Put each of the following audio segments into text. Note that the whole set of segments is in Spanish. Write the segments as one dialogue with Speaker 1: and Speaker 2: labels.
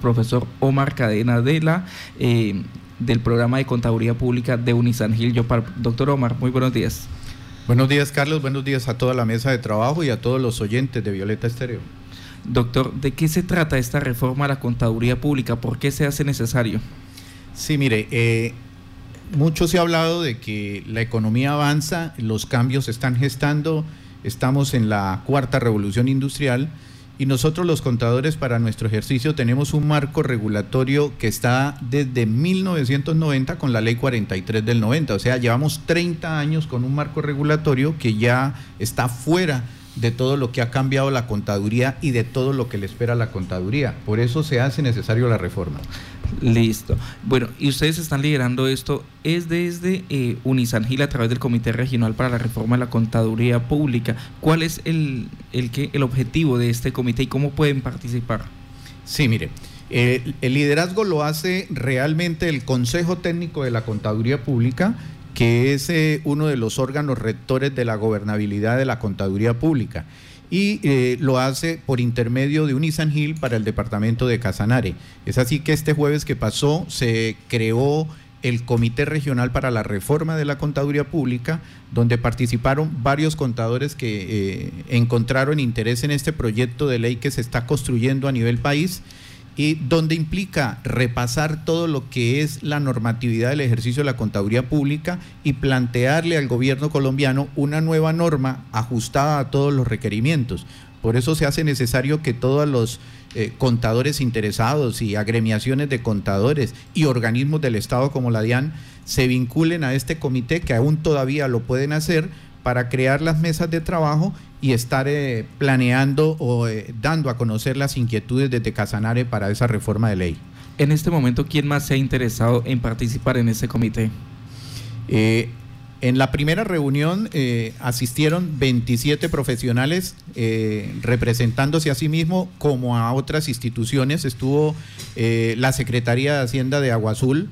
Speaker 1: profesor Omar Cadena de la, eh, del programa de contaduría pública de Unisan Gil Doctor Omar, muy buenos días.
Speaker 2: Buenos días, Carlos. Buenos días a toda la mesa de trabajo y a todos los oyentes de Violeta Estéreo.
Speaker 1: Doctor, ¿de qué se trata esta reforma a la contaduría pública? ¿Por qué se hace necesario?
Speaker 2: Sí, mire, eh, mucho se ha hablado de que la economía avanza, los cambios se están gestando, estamos en la cuarta revolución industrial y nosotros los contadores para nuestro ejercicio tenemos un marco regulatorio que está desde 1990 con la ley 43 del 90, o sea, llevamos 30 años con un marco regulatorio que ya está fuera de todo lo que ha cambiado la contaduría y de todo lo que le espera la contaduría. Por eso se hace necesario la reforma.
Speaker 1: Listo. Bueno, y ustedes están liderando esto, es desde eh, Unisangil a través del Comité Regional para la Reforma de la Contaduría Pública. ¿Cuál es el, el, el objetivo de este comité y cómo pueden participar?
Speaker 2: Sí, mire, el liderazgo lo hace realmente el Consejo Técnico de la Contaduría Pública que es eh, uno de los órganos rectores de la gobernabilidad de la contaduría pública y eh, lo hace por intermedio de Unisan Gil para el departamento de Casanare. Es así que este jueves que pasó se creó el Comité Regional para la Reforma de la Contaduría Pública, donde participaron varios contadores que eh, encontraron interés en este proyecto de ley que se está construyendo a nivel país y donde implica repasar todo lo que es la normatividad del ejercicio de la contaduría pública y plantearle al gobierno colombiano una nueva norma ajustada a todos los requerimientos. Por eso se hace necesario que todos los eh, contadores interesados y agremiaciones de contadores y organismos del Estado como la DIAN se vinculen a este comité que aún todavía lo pueden hacer para crear las mesas de trabajo y estar eh, planeando o eh, dando a conocer las inquietudes desde Casanare para esa reforma de ley.
Speaker 1: En este momento, ¿quién más se ha interesado en participar en ese comité?
Speaker 2: Eh, en la primera reunión asistieron 27 profesionales representándose a sí mismo como a otras instituciones. Estuvo la Secretaría de Hacienda de Agua Azul,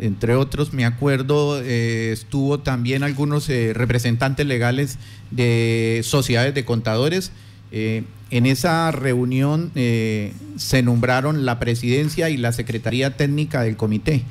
Speaker 2: entre otros, me acuerdo, eh, estuvo también algunos eh, representantes legales de sociedades de contadores. Eh, en esa reunión se nombraron la presidencia y la secretaría técnica del comité.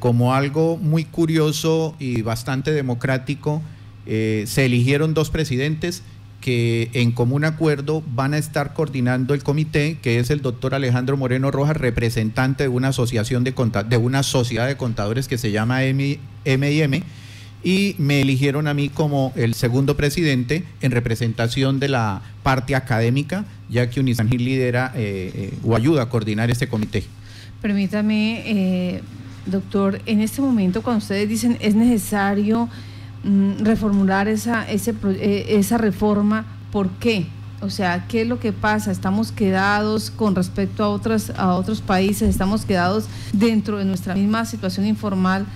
Speaker 2: como algo muy curioso y bastante democrático, se eligieron dos presidentes que en común acuerdo van a estar coordinando el comité, que es el doctor Alejandro Moreno Rojas, representante de una asociación de, de una sociedad de contadores que se llama M&M, y me eligieron a mí como el segundo presidente en representación de la parte académica, ya que Unisangil lidera eh, eh, o ayuda a coordinar este comité.
Speaker 3: Permítame, eh, doctor, en este momento cuando ustedes dicen es necesario reformular esa, ese, eh, esa reforma. ¿Por qué? O sea, ¿qué es lo que pasa? ¿Estamos quedados con respecto a, otras, a otros países? ¿Estamos quedados dentro de nuestra misma situación informal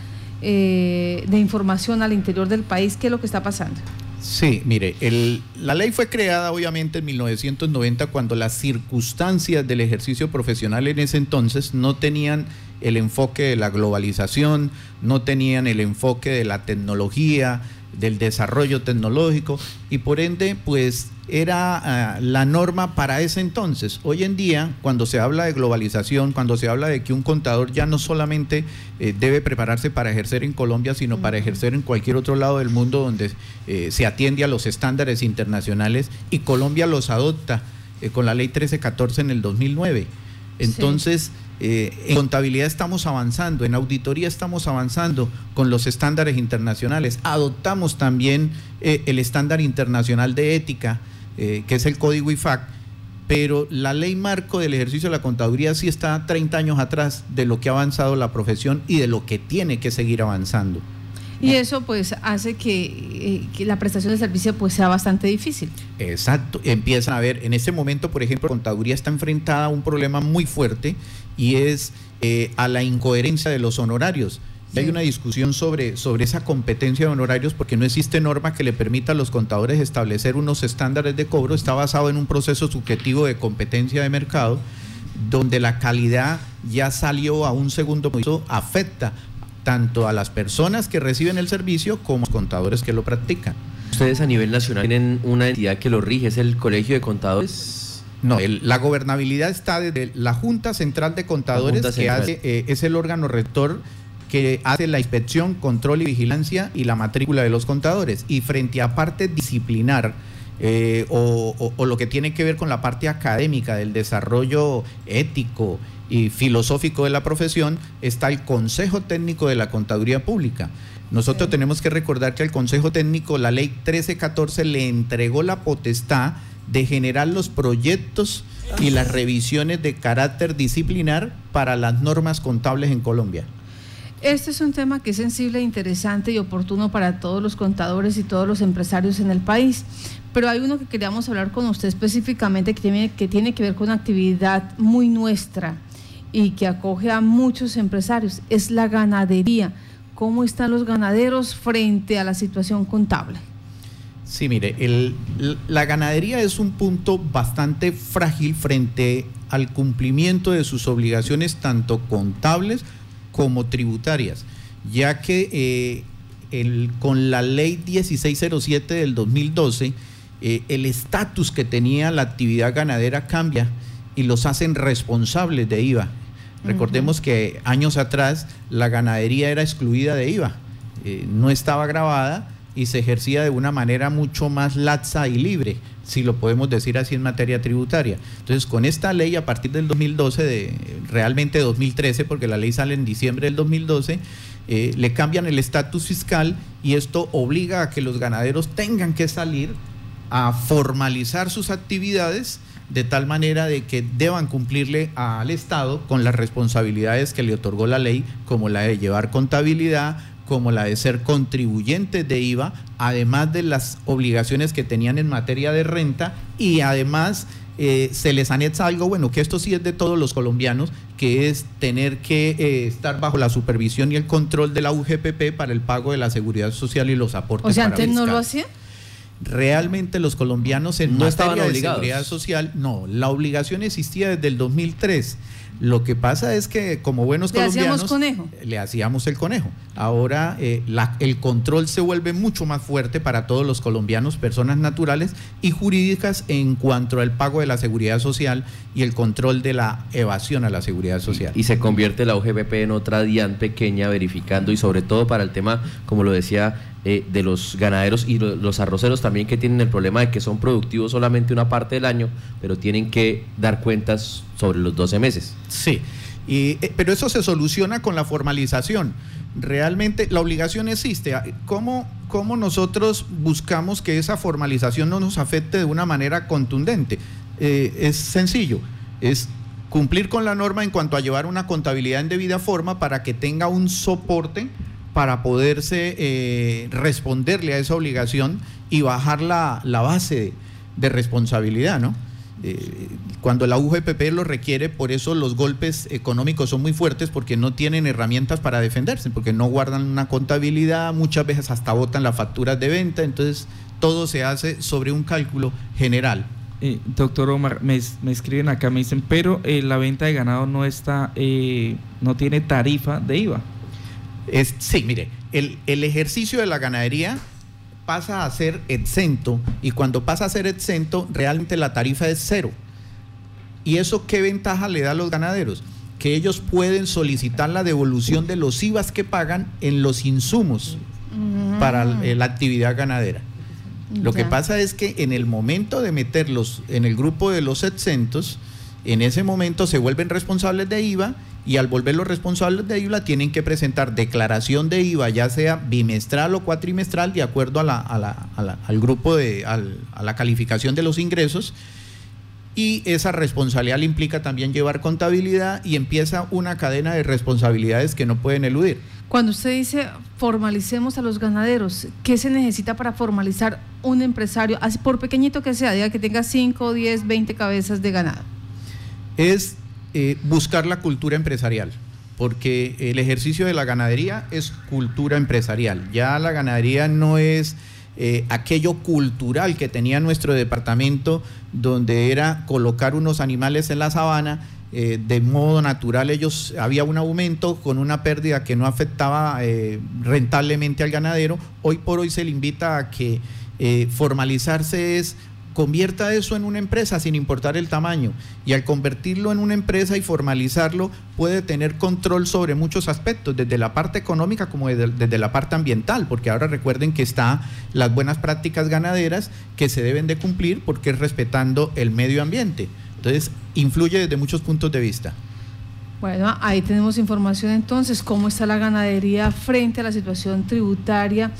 Speaker 3: eh, de información al interior del país? ¿Qué es lo que está pasando?
Speaker 2: Sí, mire, el, la ley fue creada obviamente en 1990 cuando las circunstancias del ejercicio profesional en ese entonces no tenían el enfoque de la globalización, no tenían el enfoque de la tecnología, del desarrollo tecnológico y por ende pues era ah, la norma para ese entonces. Hoy en día, cuando se habla de globalización, cuando se habla de que un contador ya no solamente eh, debe prepararse para ejercer en Colombia, sino para ejercer en cualquier otro lado del mundo donde eh, se atiende a los estándares internacionales y Colombia los adopta eh, con la ley 1314 en el 2009. Entonces, eh, en contabilidad estamos avanzando, en auditoría estamos avanzando con los estándares internacionales. Adoptamos también eh, el estándar internacional de ética, eh, que es el código IFAC, pero la ley marco del ejercicio de la contaduría sí está 30 años atrás de lo que ha avanzado la profesión y de lo que tiene que seguir avanzando.
Speaker 3: Y eso pues hace que, la prestación de servicio pues sea bastante difícil.
Speaker 2: Exacto, empiezan a ver, en este momento por ejemplo, contaduría está enfrentada a un problema muy fuerte y es eh, a la incoherencia de los honorarios. Hay una discusión sobre, sobre esa competencia de honorarios porque no existe norma que le permita a los contadores establecer unos estándares de cobro. Está basado en un proceso subjetivo de competencia de mercado donde la calidad ya salió a un segundo piso, afecta tanto a las personas que reciben el servicio como a los contadores que lo practican.
Speaker 4: Ustedes a nivel nacional tienen una entidad que lo rige, es el Colegio de Contadores.
Speaker 2: No, la gobernabilidad está desde la Junta Central de Contadores, que hace, eh, es el órgano rector que hace la inspección, control y vigilancia y la matrícula de los contadores. Y frente a parte disciplinar, eh, o, lo que tiene que ver con la parte académica del desarrollo ético y filosófico de la profesión, está el Consejo Técnico de la Contaduría Pública. Nosotros tenemos que recordar que al Consejo Técnico la ley 1314 le entregó la potestad de generar los proyectos y las revisiones de carácter disciplinar para las normas contables en Colombia.
Speaker 3: Este es un tema que es sensible, interesante y oportuno para todos los contadores y todos los empresarios en el país. Pero hay uno que queríamos hablar con usted específicamente que tiene que, tiene que ver con una actividad muy nuestra y que acoge a muchos empresarios. Es la ganadería. ¿Cómo están los ganaderos frente a la situación contable?
Speaker 2: Sí, mire, la ganadería es un punto bastante frágil frente al cumplimiento de sus obligaciones tanto contables como tributarias, ya que eh, con la ley 1607 del 2012, eh, el estatus que tenía la actividad ganadera cambia y los hacen responsables de IVA. Recordemos que años atrás la ganadería era excluida de IVA, eh, no estaba grabada y se ejercía de una manera mucho más laxa y libre, si lo podemos decir así en materia tributaria. Entonces, con esta ley a partir del 2012, de, realmente 2013, porque la ley sale en diciembre del 2012, eh, le cambian el estatus fiscal y esto obliga a que los ganaderos tengan que salir a formalizar sus actividades de tal manera de que deban cumplirle al Estado con las responsabilidades que le otorgó la ley, como la de llevar contabilidad, como la de ser contribuyentes de IVA, además de las obligaciones que tenían en materia de renta y además eh, se les anexa algo, bueno, que esto sí es de todos los colombianos, que es tener que eh, estar bajo la supervisión y el control de la UGPP para el pago de la seguridad social y los aportes.
Speaker 3: O sea, antes no lo hacían.
Speaker 2: Realmente los colombianos en no materia de seguridad social, no, la obligación existía desde el 2003 lo que pasa es que como buenos
Speaker 3: le
Speaker 2: colombianos
Speaker 3: conejo.
Speaker 2: le hacíamos el conejo. Ahora eh, el control se vuelve mucho más fuerte para todos los colombianos, personas naturales y jurídicas en cuanto al pago de la seguridad social y el control de la evasión a la seguridad social.
Speaker 4: Y, se convierte la UGBP en otra DIAN pequeña verificando y sobre todo para el tema, como lo decía eh, de los ganaderos y los arroceros también que tienen el problema de que son productivos solamente una parte del año, pero tienen que dar cuentas sobre los 12 meses.
Speaker 2: Sí, y, eh, pero eso se soluciona con la formalización. Realmente la obligación existe. Ah, ¿Cómo, ¿Cómo nosotros buscamos que esa formalización no nos afecte de una manera contundente? Eh, es sencillo, es cumplir con la norma en cuanto a llevar una contabilidad en debida forma para que tenga un soporte para poderse eh, responderle a esa obligación y bajar la, base de, responsabilidad, ¿no? Eh, cuando la UGPP lo requiere, por eso los golpes económicos son muy fuertes porque no tienen herramientas para defenderse, porque no guardan una contabilidad, muchas veces hasta botan las facturas de venta, entonces todo se hace sobre un cálculo general.
Speaker 1: Eh, doctor Omar, me, escriben acá, me dicen, pero la venta de ganado no está, no tiene tarifa de IVA.
Speaker 2: Es, sí, mire, el, ejercicio de la ganadería pasa a ser exento y cuando pasa a ser exento realmente la tarifa es cero. ¿Y eso qué ventaja le da a los ganaderos? Que ellos pueden solicitar la devolución de los IVAs que pagan en los insumos para la actividad ganadera. Lo que pasa es que en el momento de meterlos en el grupo de los exentos, en ese momento se vuelven responsables de IVA y al volver los responsables de IVA tienen que presentar declaración de IVA, ya sea bimestral o cuatrimestral, de acuerdo a la, al grupo de, a la calificación de los ingresos. Y esa responsabilidad le implica también llevar contabilidad y empieza una cadena de responsabilidades que no pueden eludir.
Speaker 3: Cuando usted dice formalicemos a los ganaderos, ¿qué se necesita para formalizar un empresario, así por pequeñito que sea, diga que tenga 5, 10, 20 cabezas de ganado?
Speaker 2: Es eh, buscar la cultura empresarial, porque el ejercicio de la ganadería es cultura empresarial. Ya la ganadería no es eh, aquello cultural que tenía nuestro departamento, donde era colocar unos animales en la sabana. Eh, de modo natural ellos había un aumento con una pérdida que no afectaba rentablemente al ganadero. Hoy por hoy se le invita a que formalizarse es convierta eso en una empresa sin importar el tamaño. Y al convertirlo en una empresa y formalizarlo, puede tener control sobre muchos aspectos, desde la parte económica como desde, la parte ambiental, porque ahora recuerden que está las buenas prácticas ganaderas que se deben de cumplir porque es respetando el medio ambiente. Entonces, influye desde muchos puntos de vista.
Speaker 3: Bueno, ahí tenemos información entonces, cómo está la ganadería frente a la situación tributaria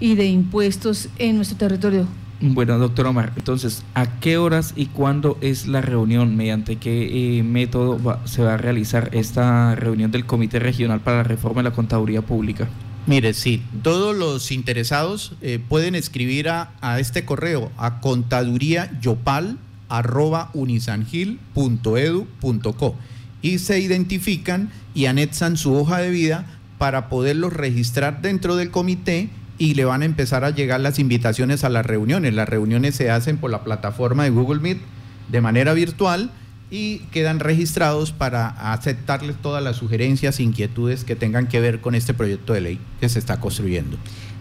Speaker 3: y de impuestos en nuestro territorio.
Speaker 1: Bueno, doctor Omar, entonces, ¿a qué horas y cuándo es la reunión? ¿Mediante qué eh, método se va a realizar esta reunión del Comité Regional para la Reforma de la Contaduría Pública?
Speaker 2: Mire, sí, todos los interesados eh, pueden escribir a, este correo, a contaduríayopal.unisangil.edu.co y se identifican y anexan su hoja de vida para poderlos registrar dentro del comité y le van a empezar a llegar las invitaciones a las reuniones. Las reuniones se hacen por la plataforma de Google Meet de manera virtual y quedan registrados para aceptarles todas las sugerencias, inquietudes que tengan que ver con este proyecto de ley que se está construyendo.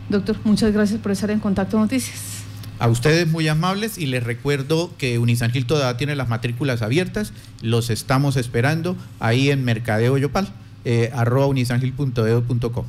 Speaker 3: Doctor, muchas gracias por estar en Contacto Noticias.
Speaker 2: A ustedes muy amables y les recuerdo que Unisangil todavía tiene las matrículas abiertas, los estamos esperando ahí en Mercadeo Yopal, eh, arroba unisangil.edu.com.